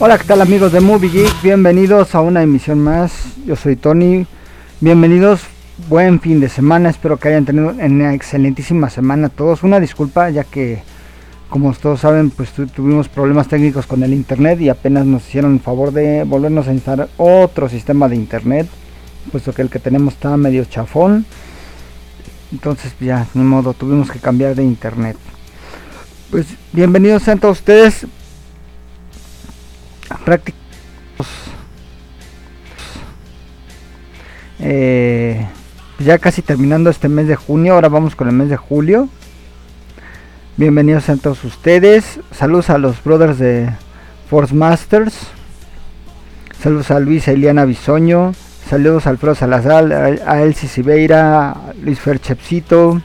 Hola, ¿qué tal amigos de Movie Geek? Bienvenidos a una emisión más. Yo soy Tony. Bienvenidos, buen fin de semana. Espero que hayan tenido una excelentísima semana todos. Una disculpa, ya que, como todos saben, pues tuvimos problemas técnicos con el internet y apenas nos hicieron el favor de volvernos a instalar otro sistema de internet, puesto que el que tenemos está medio chafón. Entonces, ya, ni modo, tuvimos que cambiar de internet. Pues bienvenidos a todos ustedes prácticos. Eh, ya casi terminando este mes de junio ahora vamos con el mes de julio. Bienvenidos a todos ustedes. Saludos a los brothers de Force Masters. Saludos a Luis Eliana Bisoño. Saludos a Alfredo Salazar a Elsie Siveira a Luis Ferchepsito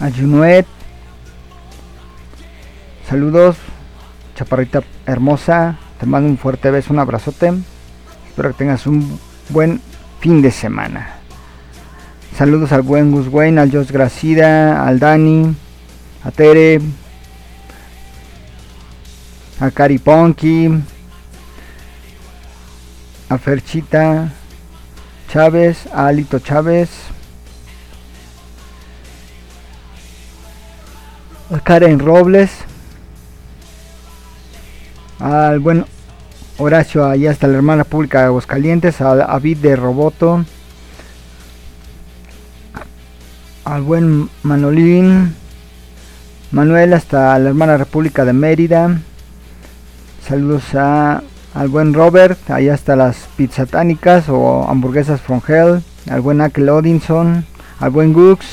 a Junuet. Saludos chaparrita hermosa, te mando un fuerte beso, un abrazote. Espero que tengas un buen fin de semana. Saludos al buen Gus Wayne, al Jos Gracida, al Dani, a Tere, a Cari Ponky, a Ferchita Chávez, a Alito Chávez, a Karen Robles al buen Horacio, allá hasta la hermana pública de Aguascalientes, al Avid de Roboto, al buen Manolín, Manuel hasta la hermana República de Mérida, saludos a, al buen Robert, allá hasta las pizzatánicas o hamburguesas from hell, al buen Akel Odinson, al buen Gux,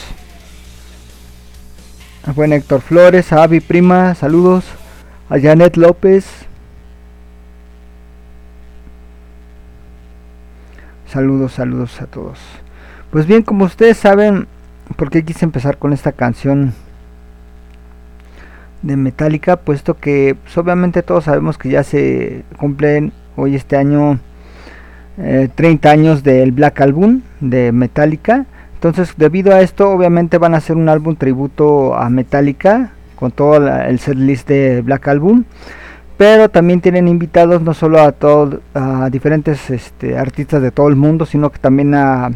al buen Héctor Flores, a Avi Prima, saludos, a Janet López, Saludos, saludos a todos. Pues bien, como ustedes saben, por qué quise empezar con esta canción de Metallica, puesto que pues, obviamente todos sabemos que ya se cumplen hoy este año 30 eh, años del Black Album de Metallica. Entonces, debido a esto, obviamente van a hacer un álbum tributo a Metallica con todo el setlist de Black Album pero también tienen invitados no solo a todos a diferentes este, artistas de todo el mundo sino que también a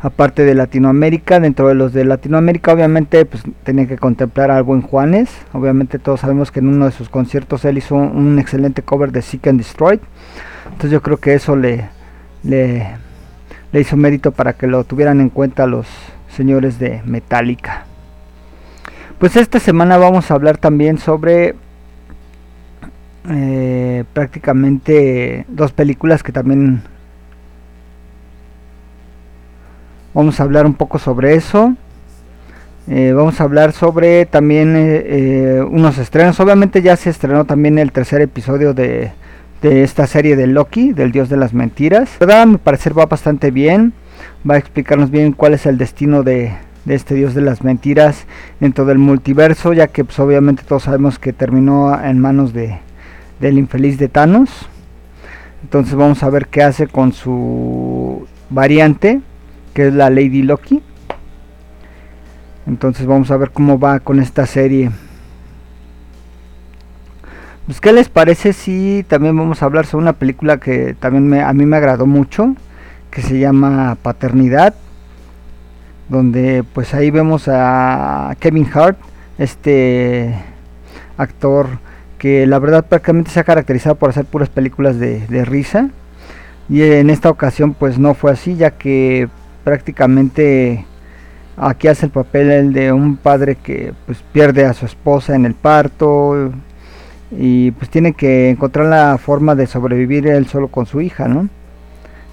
aparte de Latinoamérica. Dentro de los de Latinoamérica, obviamente, pues tenía que contemplar al buen Juanes. Obviamente, todos sabemos que en uno de sus conciertos él hizo un, excelente cover de Seek and Destroy. Entonces, yo creo que eso le, le hizo mérito para que lo tuvieran en cuenta los señores de Metallica. Pues esta semana vamos a hablar también sobre eh, prácticamente dos películas que también vamos a hablar un poco sobre eso. Eh, vamos a hablar sobre también eh, unos estrenos. Obviamente ya se estrenó también el tercer episodio de, de esta serie de Loki, del dios de las mentiras. Verdad, me parecer va bastante bien. Va a explicarnos bien cuál es el destino de, de este dios de las mentiras dentro del multiverso, ya que pues, obviamente todos sabemos que terminó en manos de, del infeliz de Thanos. Entonces vamos a ver qué hace con su variante, que es la Lady Loki. Entonces vamos a ver cómo va con esta serie. Pues qué les parece si también vamos a hablar sobre una película que también me, a mí me agradó mucho, que se llama Paternidad, donde pues ahí vemos a Kevin Hart, este actor que la verdad prácticamente se ha caracterizado por hacer puras películas de, risa. Y en esta ocasión pues no fue así ya que prácticamente aquí hace el papel de un padre que pues pierde a su esposa en el parto y pues tiene que encontrar la forma de sobrevivir él solo con su hija no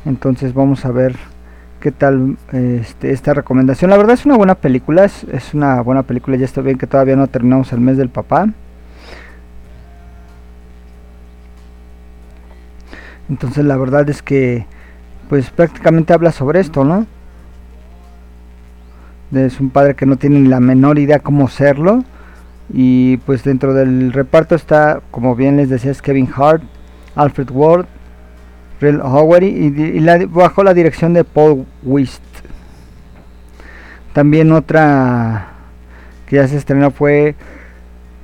entonces vamos a ver qué tal este, esta recomendación. La verdad es una buena película es, es una buena película ya está bien que todavía no terminamos el mes del papá Entonces la verdad es que pues prácticamente habla sobre esto, ¿no? Es un padre que no tiene ni la menor idea cómo serlo. Y pues dentro del reparto está, como bien les decía, es Kevin Hart, Alfred Ward, Real Howard y, bajo la dirección de Paul Wist. También otra que ya se estrenó fue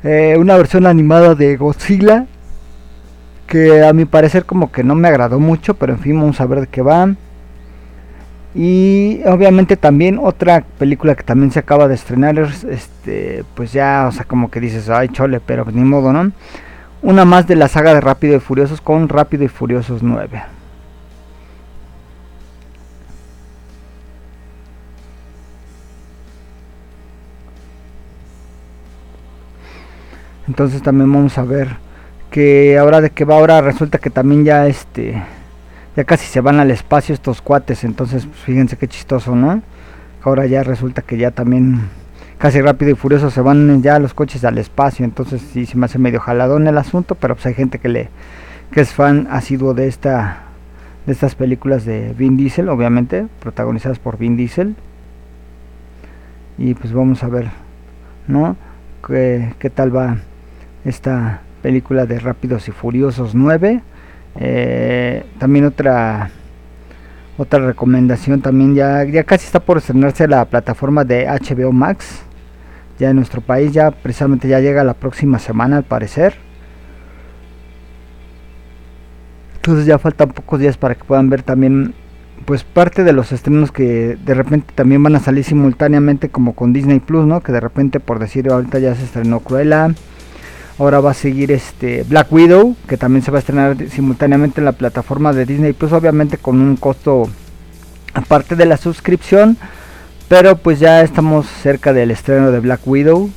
eh, una versión animada de Godzilla que a mi parecer como que no me agradó mucho, pero en fin, vamos a ver de qué va. Y obviamente también otra película que también se acaba de estrenar este, pues ya, o sea, como que dices, ay, chole, pero ni modo, ¿no? Una más de la saga de Rápido y Furiosos con Rápido y Furiosos 9. Entonces también vamos a ver que ahora de que va ahora resulta que también ya este ya casi se van al espacio estos cuates, entonces pues, fíjense qué chistoso, ¿no? Ahora ya resulta que ya también casi rápido y furioso se van ya los coches al espacio, entonces sí se me hace medio jaladón el asunto, pero pues hay gente que le que es fan asiduo de esta de estas películas de Vin Diesel, obviamente, protagonizadas por Vin Diesel. Y pues vamos a ver, ¿no? qué, qué tal va esta película de Rápidos y Furiosos 9. Eh, también otra otra recomendación también ya, ya casi está por estrenarse la plataforma de HBO Max. Ya en nuestro país ya precisamente ya llega la próxima semana al parecer. Entonces ya faltan pocos días para que puedan ver también pues parte de los estrenos que de repente también van a salir simultáneamente como con Disney Plus, ¿no? Que de repente por decir ahorita ya se estrenó Cruella, Ahora va a seguir este Black Widow, que también se va a estrenar simultáneamente en la plataforma de Disney, pues obviamente con un costo aparte de la suscripción. Pero pues ya estamos cerca del estreno de Black Widow.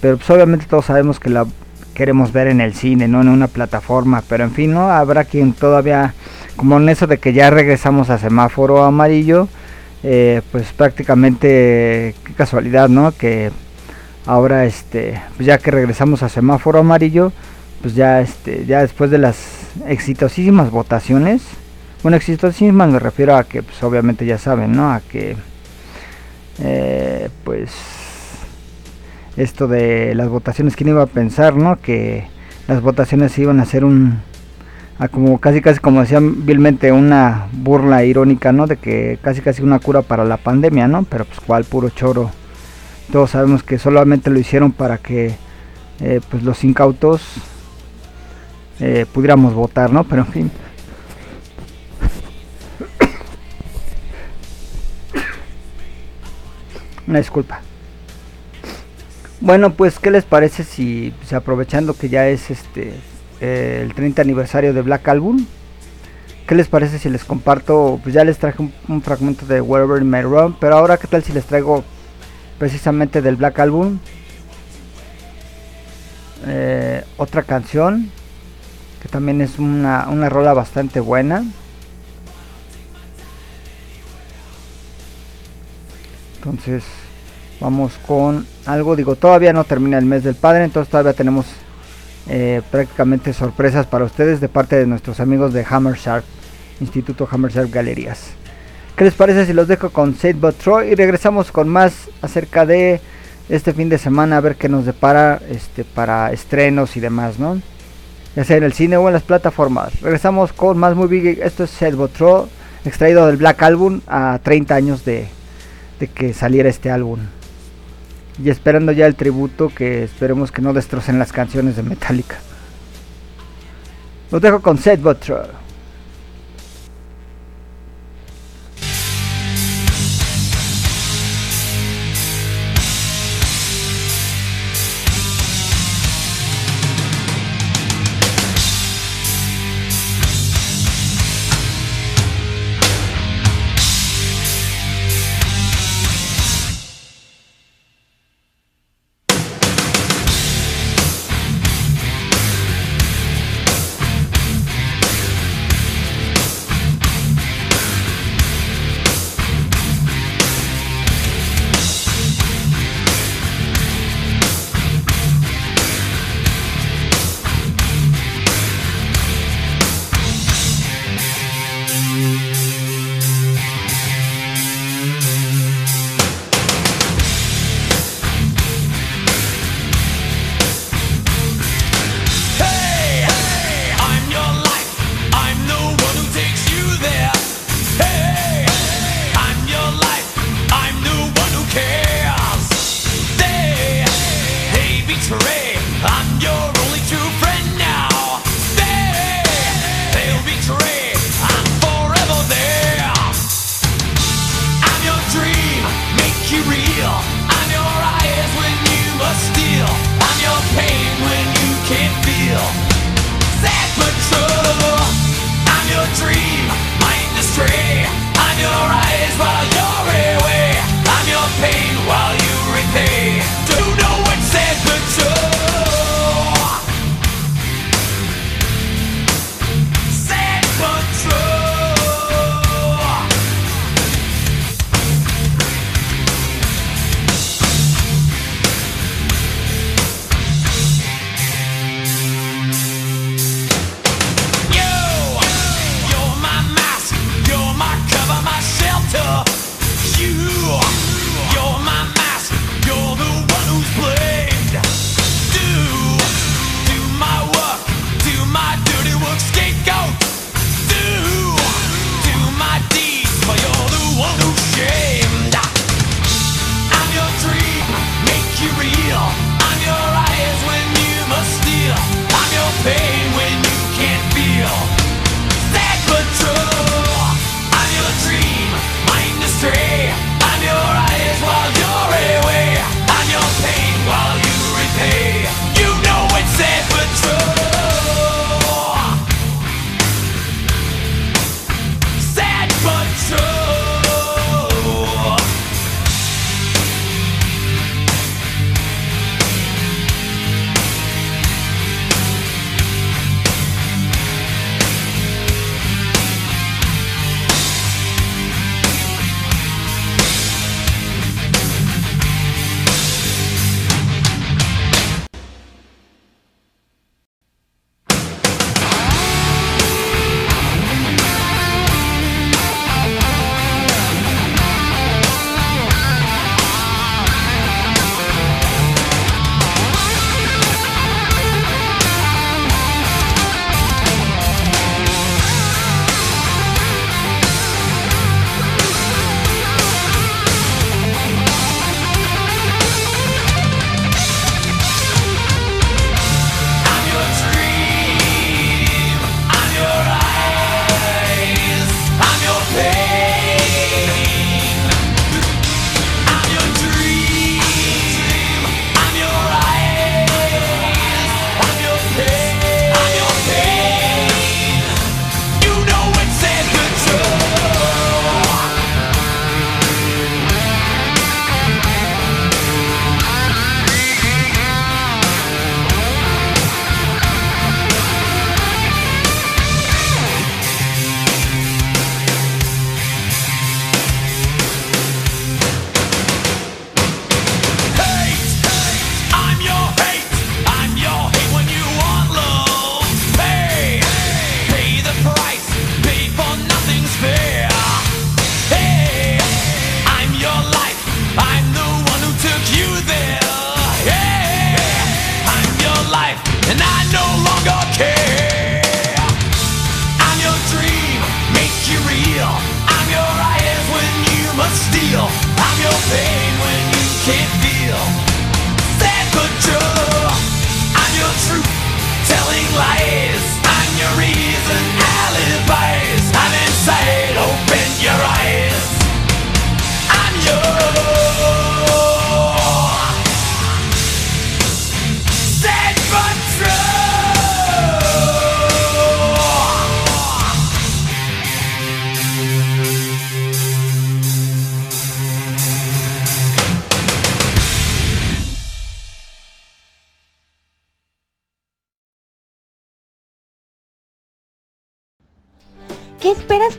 Pero pues obviamente todos sabemos que la queremos ver en el cine, no en una plataforma. Pero en fin, ¿no? Habrá quien todavía, como en eso de que ya regresamos a semáforo amarillo, eh, pues prácticamente, qué casualidad, ¿no? Que ahora este pues ya que regresamos a semáforo amarillo pues ya este ya después de las exitosísimas votaciones bueno exitosísimas me refiero a que pues obviamente ya saben no a que eh, pues esto de las votaciones quién iba a pensar no que las votaciones iban a ser un a como casi casi como decían vilmente una burla irónica no de que casi casi una cura para la pandemia no pero pues cuál puro choro todos sabemos que solamente lo hicieron para que eh, pues los incautos eh, pudiéramos votar, ¿no? Pero en fin. Una disculpa. Bueno, pues, ¿qué les parece si, aprovechando que ya es este eh, el 30 aniversario de Black Album? ¿Qué les parece si les comparto? Pues ya les traje un, fragmento de Wherever My Run, pero ahora, ¿qué tal si les traigo precisamente del Black Album? Eh, otra canción que también es una, una rola bastante buena. Entonces, vamos con algo. Digo, todavía no termina el mes del padre, entonces todavía tenemos eh, prácticamente sorpresas para ustedes de parte de nuestros amigos de Hammer Sharp, Instituto Hammer Sharp Galerías. ¿Qué les parece si los dejo con Save But Troy y regresamos con más acerca de este fin de semana a ver qué nos depara este para estrenos y demás, ¿no? Ya sea en el cine o en las plataformas. Regresamos con más movie. Esto es Save But Troy, extraído del Black Album a 30 años de, de que saliera este álbum. Y esperando ya el tributo que esperemos que no destrocen las canciones de Metallica. Los dejo con Seth Butler.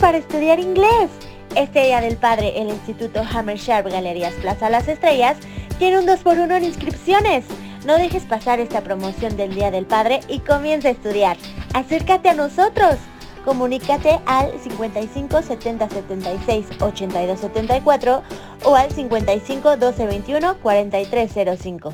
Para estudiar inglés? Este Día del Padre, el Instituto Hammer Sharp Galerías Plaza Las Estrellas tiene un 2x1 en inscripciones. No dejes pasar esta promoción del Día del Padre y comienza a estudiar. Acércate a nosotros. Comunícate al 55 70 76 82 74 o al 55 12 21 43 05.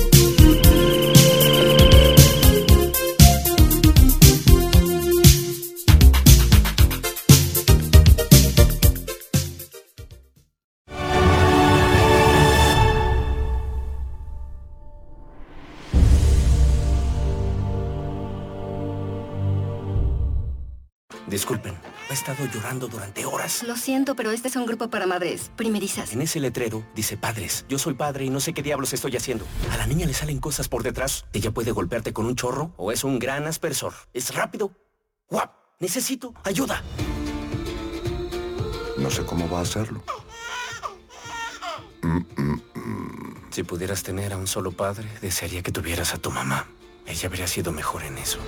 Estado llorando durante horas. Lo siento, pero este es un grupo para madres primerizas. En ese letrero dice padres. Yo soy padre y no sé qué diablos estoy haciendo. A la niña le salen cosas por detrás. Ella puede golpearte con un chorro o es un gran aspersor. Es rápido. ¡Guap! Necesito ayuda. No sé cómo va a hacerlo. Si pudieras tener a un solo padre, desearía que tuvieras a tu mamá. Ella habría sido mejor en eso.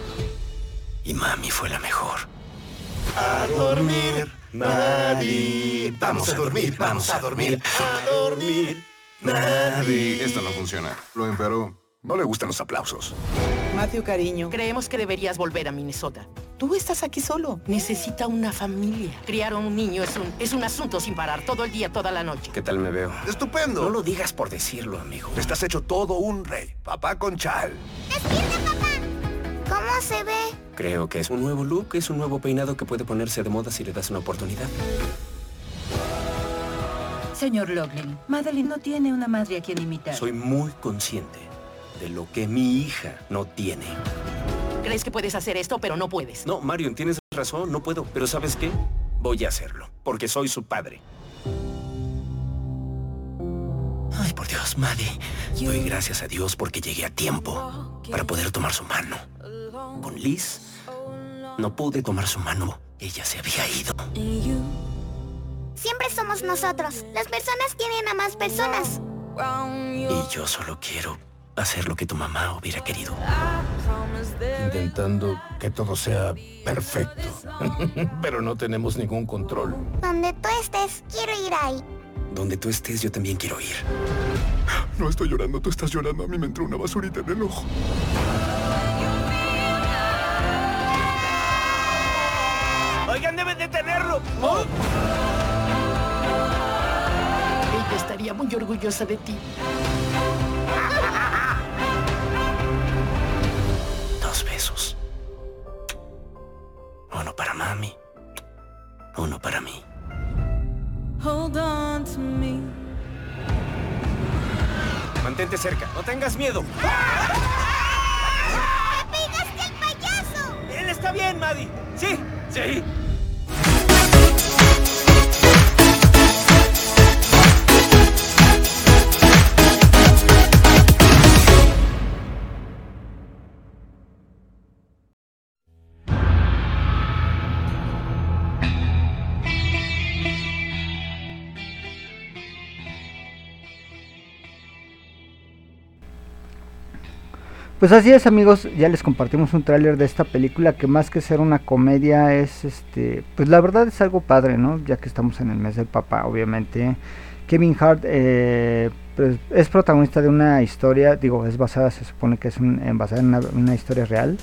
Y mami fue la mejor. A dormir, Maddie. Vamos a dormir, vamos a dormir, a dormir. Maddie. Esto no funciona. Lo empeoró. No le gustan los aplausos. Matthew, cariño, creemos que deberías volver a Minnesota. Tú estás aquí solo. Necesita una familia. Criar a un niño es un, es un asunto sin parar, todo el día, toda la noche. ¿Qué tal me veo? ¡Estupendo! No lo digas por decirlo, amigo. Estás hecho todo un rey. Papá con chal. ¡Despierta, papá! ¿Cómo se ve? Creo que es un nuevo look, es un nuevo peinado que puede ponerse de moda si le das una oportunidad. Señor Loughlin, Madeline no tiene una madre a quien imitar. Soy muy consciente de lo que mi hija no tiene. Crees que puedes hacer esto, pero no puedes. No, Marion, tienes razón, no puedo. Pero ¿sabes qué? Voy a hacerlo, porque soy su padre. Ay, por Dios, Maddie. Doy gracias a Dios porque llegué a tiempo para poder tomar su mano. Con Liz, no pude tomar su mano. Ella se había ido. Siempre somos nosotros. Las personas tienen a más personas. Y yo solo quiero hacer lo que tu mamá hubiera querido. Intentando que todo sea perfecto. Pero no tenemos ningún control. Donde tú estés, quiero ir ahí. Donde tú estés, yo también quiero ir. No estoy llorando, tú estás llorando. A mí me entró una basurita en el ojo. Detenerlo. Ella estaría muy orgullosa de ti. Dos besos. Uno para mami. Uno para mí. Mantente cerca. No tengas miedo. ¡Me pegaste al payaso! Él está bien, Maddie. Sí, sí. Pues así es amigos, ya les compartimos un tráiler de esta película que más que ser una comedia es este, pues la verdad es algo padre, ¿no? Ya que estamos en el mes del papá, obviamente. Kevin Hart eh, pues, es protagonista de una historia, digo, es basada, se supone que es basada en una, historia real,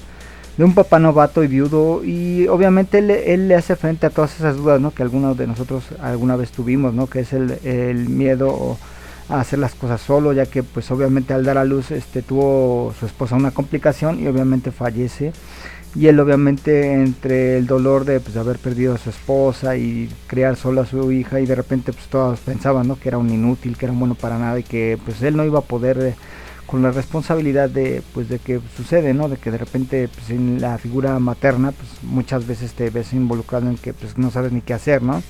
de un papá novato y viudo y obviamente él, le hace frente a todas esas dudas, ¿no? Que algunos de nosotros alguna vez tuvimos, ¿no? Que es el, el miedo a hacer las cosas solo, ya que pues obviamente al dar a luz este tuvo su esposa una complicación y obviamente fallece. Y él obviamente entre el dolor de pues, haber perdido a su esposa y criar solo a su hija y de repente pues todos pensaban ¿no? que era un inútil, que era un bueno para nada y que pues él no iba a poder eh, con la responsabilidad de pues de que sucede, ¿no? De que de repente pues, en la figura materna pues muchas veces te ves involucrado en que pues no sabes ni qué hacer, ¿no?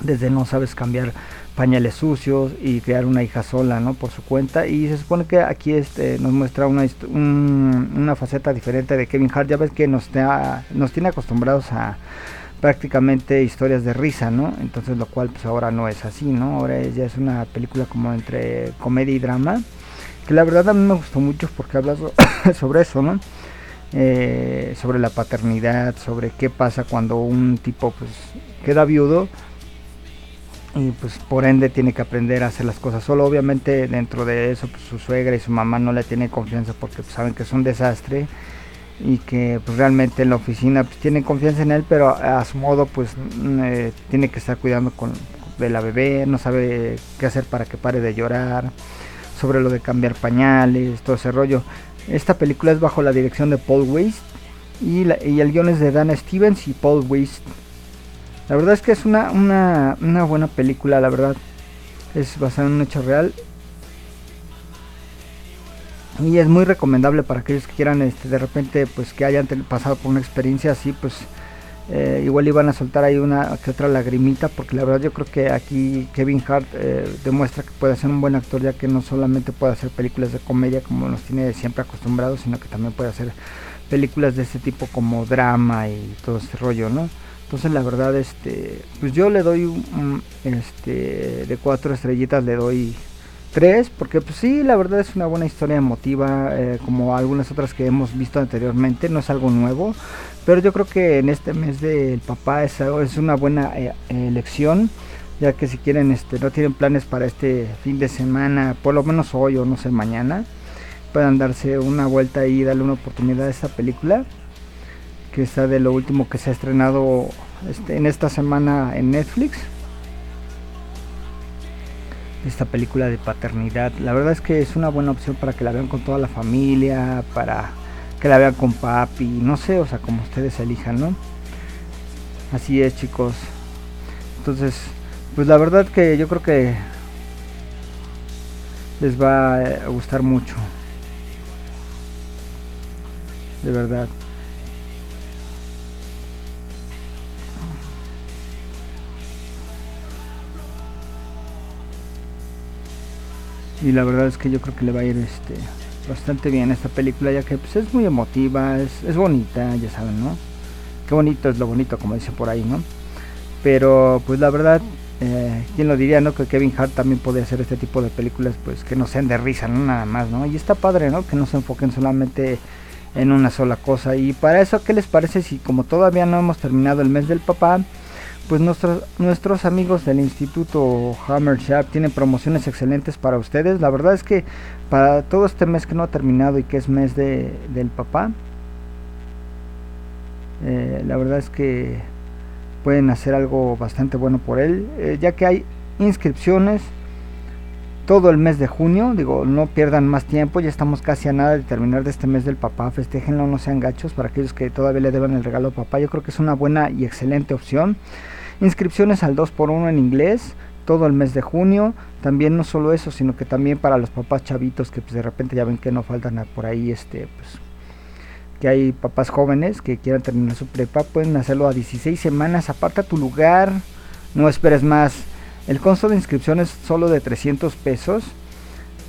Desde no sabes cambiar pañales sucios y crear una hija sola, ¿no? Por su cuenta. Y se supone que aquí este, nos muestra una, una faceta diferente de Kevin Hart. Ya ves que nos, nos tiene acostumbrados a prácticamente historias de risa, ¿no? Entonces lo cual pues ahora no es así, ¿no? Ahora ya es una película como entre comedia y drama. Que la verdad a mí me gustó mucho porque habla sobre eso, ¿no? Eh, sobre la paternidad, sobre qué pasa cuando un tipo pues queda viudo y pues por ende tiene que aprender a hacer las cosas solo. Obviamente dentro de eso pues, su suegra y su mamá no le tienen confianza porque pues, saben que es un desastre y que pues realmente en la oficina pues tienen confianza en él, pero a, su modo pues mm, eh, tiene que estar cuidando con, de la bebé, no sabe qué hacer para que pare de llorar, sobre lo de cambiar pañales, todo ese rollo. Esta película es bajo la dirección de Paul Weist y, y el guion es de Dana Stevens y Paul Weist. La verdad es que es una, una, buena película, la verdad. Es basada en un hecho real. Y es muy recomendable para aquellos que quieran este, de repente pues que hayan pasado por una experiencia así, pues eh, igual iban a soltar ahí una que otra lagrimita, porque la verdad yo creo que aquí Kevin Hart eh, demuestra que puede ser un buen actor, ya que no solamente puede hacer películas de comedia como nos tiene siempre acostumbrados, sino que también puede hacer películas de este tipo como drama y todo ese rollo, ¿no? Entonces la verdad, este, pues yo le doy un, este, de cuatro estrellitas le doy tres, porque pues sí, la verdad es una buena historia emotiva, eh, como algunas otras que hemos visto anteriormente, no es algo nuevo, pero yo creo que en este mes del papá es, es una buena eh, elección, ya que si quieren, este, no tienen planes para este fin de semana, por lo menos hoy o no sé, mañana, puedan darse una vuelta y darle una oportunidad a esta película que está de lo último que se ha estrenado este, en esta semana en Netflix. Esta película de paternidad. La verdad es que es una buena opción para que la vean con toda la familia, para que la vean con papi, no sé, o sea, como ustedes elijan, ¿no? Así es, chicos. Entonces, pues la verdad que yo creo que les va a gustar mucho. De verdad. Y la verdad es que yo creo que le va a ir este bastante bien esta película ya que pues, es muy emotiva, es, es bonita, ya saben, ¿no? Qué bonito es lo bonito, como dice por ahí, ¿no? Pero pues la verdad, eh, ¿quién lo diría, no? Que Kevin Hart también puede hacer este tipo de películas pues que no sean de risa, ¿no? Nada más, ¿no? Y está padre, ¿no? Que no se enfoquen solamente en una sola cosa. Y para eso, ¿qué les parece si como todavía no hemos terminado el mes del papá? Pues nuestros, nuestros amigos del Instituto Hammer Sharp tienen promociones excelentes para ustedes. La verdad es que para todo este mes que no ha terminado y que es mes de, del papá, eh, la verdad es que pueden hacer algo bastante bueno por él, eh, ya que hay inscripciones todo el mes de junio. Digo, no pierdan más tiempo, ya estamos casi a nada de terminar de este mes del papá. Festéjenlo, no sean gachos para aquellos que todavía le deban el regalo al papá. Yo creo que es una buena y excelente opción. Inscripciones al 2x1 en inglés todo el mes de junio. También no solo eso, sino que también para los papás chavitos que pues de repente ya ven que no faltan por ahí este pues que hay papás jóvenes que quieran terminar su prepa, pueden hacerlo a 16 semanas, aparta tu lugar, no esperes más. El costo de inscripción es solo de 300 pesos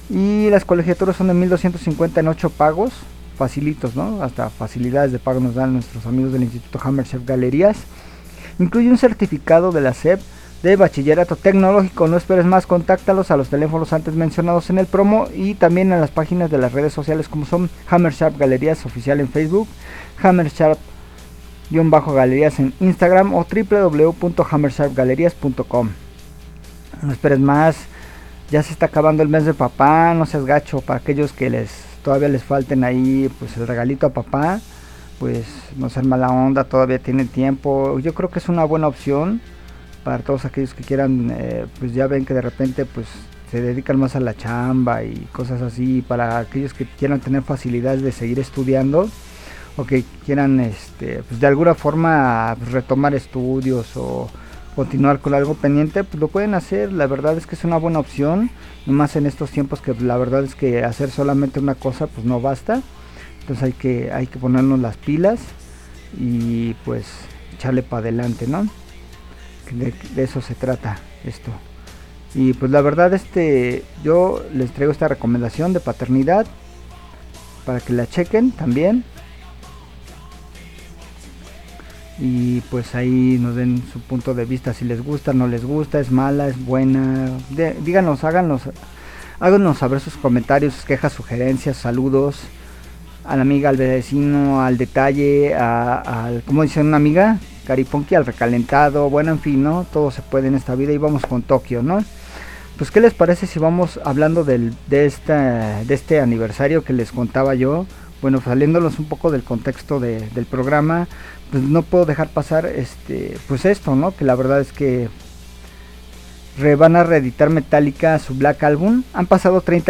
y las colegiaturas son de 1250 en 8 pagos, facilitos, ¿no? Hasta facilidades de pago nos dan nuestros amigos del Instituto Hammerchef Galerías. Incluye un certificado de la SEP de bachillerato tecnológico. No esperes más, contáctalos a los teléfonos antes mencionados en el promo y también en las páginas de las redes sociales como son Hammer Sharp Galerías Oficial en Facebook, Hammer Sharp-Galerías en Instagram o www.hammersharpgalerías.com. No esperes más, ya se está acabando el mes de papá, no seas gacho. Para aquellos que les todavía les falten ahí pues el regalito a papá pues no ser mala onda, todavía tienen tiempo. Yo creo que es una buena opción para todos aquellos que quieran, eh, pues ya ven que de repente pues se dedican más a la chamba y cosas así, para aquellos que quieran tener facilidades de seguir estudiando o que quieran este, pues de alguna forma pues, retomar estudios o continuar con algo pendiente, pues lo pueden hacer. La verdad es que es una buena opción, más en estos tiempos que la verdad es que hacer solamente una cosa pues no basta. Entonces hay que, hay que ponernos las pilas y pues echarle para adelante, ¿no? De, de eso se trata esto. Y pues la verdad este yo les traigo esta recomendación de paternidad para que la chequen también. Y pues ahí nos den su punto de vista si les gusta, no les gusta, es mala, es buena. De, díganos, háganos, háganos saber sus comentarios, sus quejas, sugerencias, saludos a la amiga, al vecino, al detalle, al, como dice una amiga, Cariponqui, al recalentado, bueno, en fin, ¿no? Todo se puede en esta vida y vamos con Tokio, ¿no? Pues, ¿qué les parece si vamos hablando del, de, esta, de este aniversario que les contaba yo? Bueno, saliéndolos un poco del contexto de, del programa, pues no puedo dejar pasar este, pues esto, ¿no? Que la verdad es que van a reeditar Metallica su Black Album. Han pasado 30